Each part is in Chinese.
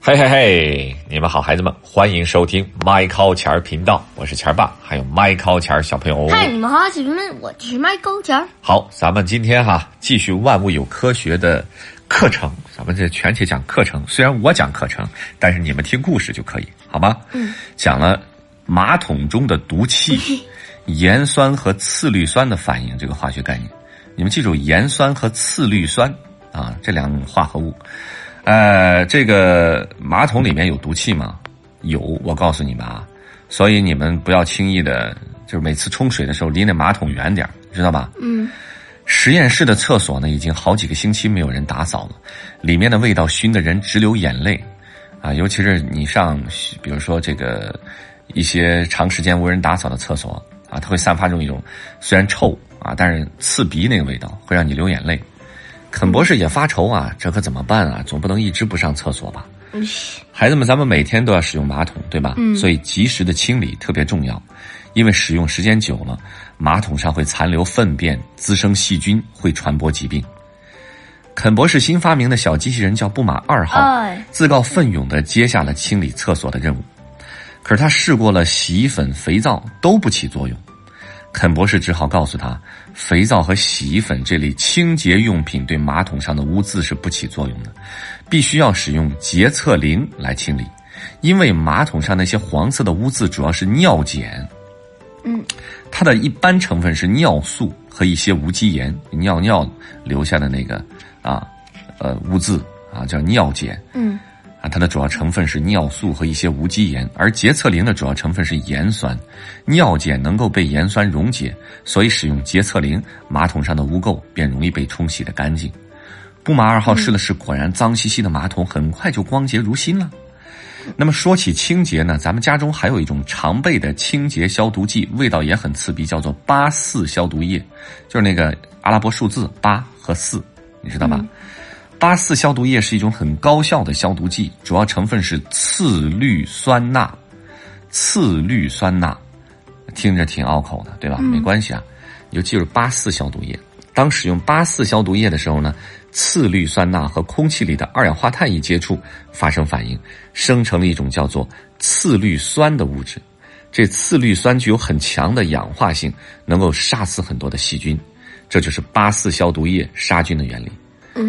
嘿嘿嘿，你们好，孩子们，欢迎收听麦考钱儿频道，我是钱儿爸，还有麦考钱儿小朋友。嗨，你们好，小朋友们，我是麦高钱儿。好，咱们今天哈继续万物有科学的课程，咱们这全体讲课程。虽然我讲课程，但是你们听故事就可以，好吗？嗯。讲了马桶中的毒气、盐酸和次氯酸的反应这个化学概念，你们记住盐酸和次氯酸啊这两种化合物。呃，这个马桶里面有毒气吗？有，我告诉你们啊，所以你们不要轻易的，就是每次冲水的时候离那马桶远点知道吧？嗯。实验室的厕所呢，已经好几个星期没有人打扫了，里面的味道熏得人直流眼泪，啊，尤其是你上，比如说这个一些长时间无人打扫的厕所啊，它会散发出一种虽然臭啊，但是刺鼻那个味道，会让你流眼泪。肯博士也发愁啊，这可怎么办啊？总不能一直不上厕所吧？孩子们，咱们每天都要使用马桶，对吧？嗯。所以及时的清理特别重要，因为使用时间久了，马桶上会残留粪便，滋生细菌，会传播疾病。肯博士新发明的小机器人叫布马二号，自告奋勇的接下了清理厕所的任务。可是他试过了洗衣粉、肥皂都不起作用。肯博士只好告诉他，肥皂和洗衣粉这类清洁用品对马桶上的污渍是不起作用的，必须要使用洁厕灵来清理，因为马桶上那些黄色的污渍主要是尿碱，嗯，它的一般成分是尿素和一些无机盐，尿尿留下的那个啊，呃污渍啊叫尿碱，嗯。的主要成分是尿素和一些无机盐，而洁厕灵的主要成分是盐酸，尿碱能够被盐酸溶解，所以使用洁厕灵，马桶上的污垢便容易被冲洗的干净。布马二号试了试，果然脏兮兮的马桶很快就光洁如新了。那么说起清洁呢，咱们家中还有一种常备的清洁消毒剂，味道也很刺鼻，叫做八四消毒液，就是那个阿拉伯数字八和四，你知道吧？八四消毒液是一种很高效的消毒剂，主要成分是次氯酸钠。次氯酸钠听着挺拗口的，对吧？没关系啊，你就记住八四消毒液。当使用八四消毒液的时候呢，次氯酸钠和空气里的二氧化碳一接触，发生反应，生成了一种叫做次氯酸的物质。这次氯酸具有很强的氧化性，能够杀死很多的细菌。这就是八四消毒液杀菌的原理。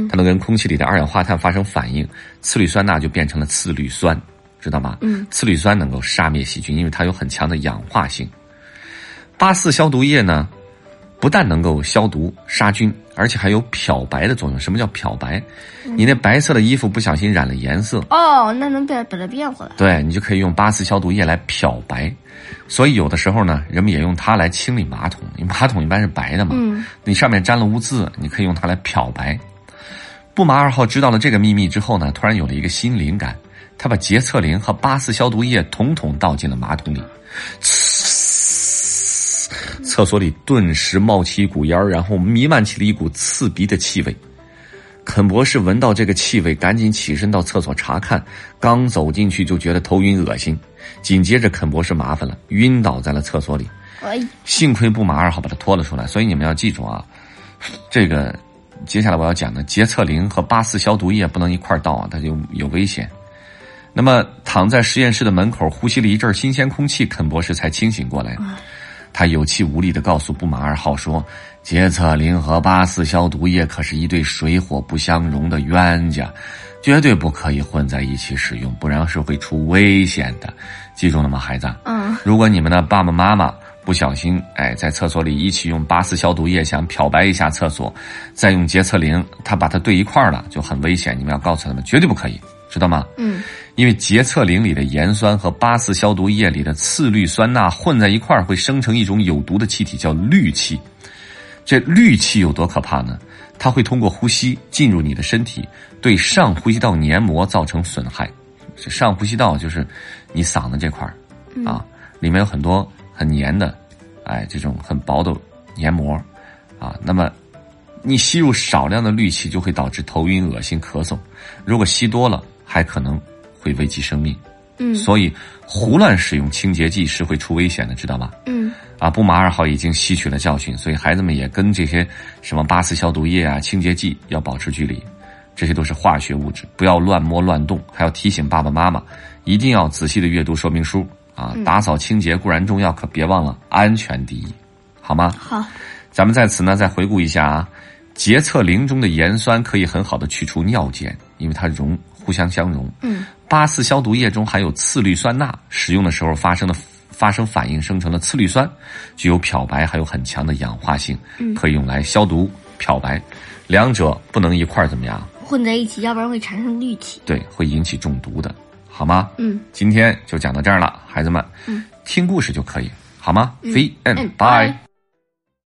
它能跟空气里的二氧化碳发生反应，次氯酸钠就变成了次氯酸，知道吗？嗯，次氯酸能够杀灭细菌，因为它有很强的氧化性。八四消毒液呢，不但能够消毒杀菌，而且还有漂白的作用。什么叫漂白？你那白色的衣服不小心染了颜色，哦，那能变把它变回来？对，你就可以用八四消毒液来漂白。所以有的时候呢，人们也用它来清理马桶，因为马桶一般是白的嘛，嗯，你上面沾了污渍，你可以用它来漂白。布马二号知道了这个秘密之后呢，突然有了一个新灵感，他把洁厕灵和八四消毒液统统倒进了马桶里，厕所里顿时冒起一股烟然后弥漫起了一股刺鼻的气味。肯博士闻到这个气味，赶紧起身到厕所查看，刚走进去就觉得头晕恶心，紧接着肯博士麻烦了，晕倒在了厕所里。幸亏布马二号把他拖了出来，所以你们要记住啊，这个。接下来我要讲的洁厕灵和八四消毒液不能一块倒啊，它就有危险。那么躺在实验室的门口呼吸了一阵新鲜空气，肯博士才清醒过来。他有气无力的告诉布马二号说：“洁厕灵和八四消毒液可是一对水火不相容的冤家，绝对不可以混在一起使用，不然是会出危险的。记住了吗，孩子？嗯。如果你们的爸爸妈妈……不小心，哎，在厕所里一起用八四消毒液想漂白一下厕所，再用洁厕灵，他把它兑一块儿了，就很危险。你们要告诉他们，绝对不可以，知道吗？嗯，因为洁厕灵里的盐酸和八四消毒液里的次氯酸钠混在一块儿，会生成一种有毒的气体，叫氯气。这氯气有多可怕呢？它会通过呼吸进入你的身体，对上呼吸道黏膜造成损害。上呼吸道就是你嗓子这块儿啊，里面有很多。很黏的，哎，这种很薄的黏膜，啊，那么你吸入少量的氯气就会导致头晕、恶心、咳嗽，如果吸多了，还可能会危及生命。嗯，所以胡乱使用清洁剂是会出危险的，知道吧？嗯，啊，布马二号已经吸取了教训，所以孩子们也跟这些什么八四消毒液啊、清洁剂要保持距离。这些都是化学物质，不要乱摸乱动。还要提醒爸爸妈妈，一定要仔细的阅读说明书啊！打扫清洁固然重要，可别忘了安全第一，好吗？好，咱们在此呢再回顾一下啊，洁厕灵中的盐酸可以很好的去除尿碱，因为它溶互相相溶。嗯，八四消毒液中含有次氯酸钠，使用的时候发生的发生反应生成了次氯酸，具有漂白还有很强的氧化性，可以用来消毒漂白，两者不能一块儿怎么样？混在一起，要不然会产生氯气。对，会引起中毒的，好吗？嗯，今天就讲到这儿了，孩子们，嗯，听故事就可以，好吗？嗯？V and bye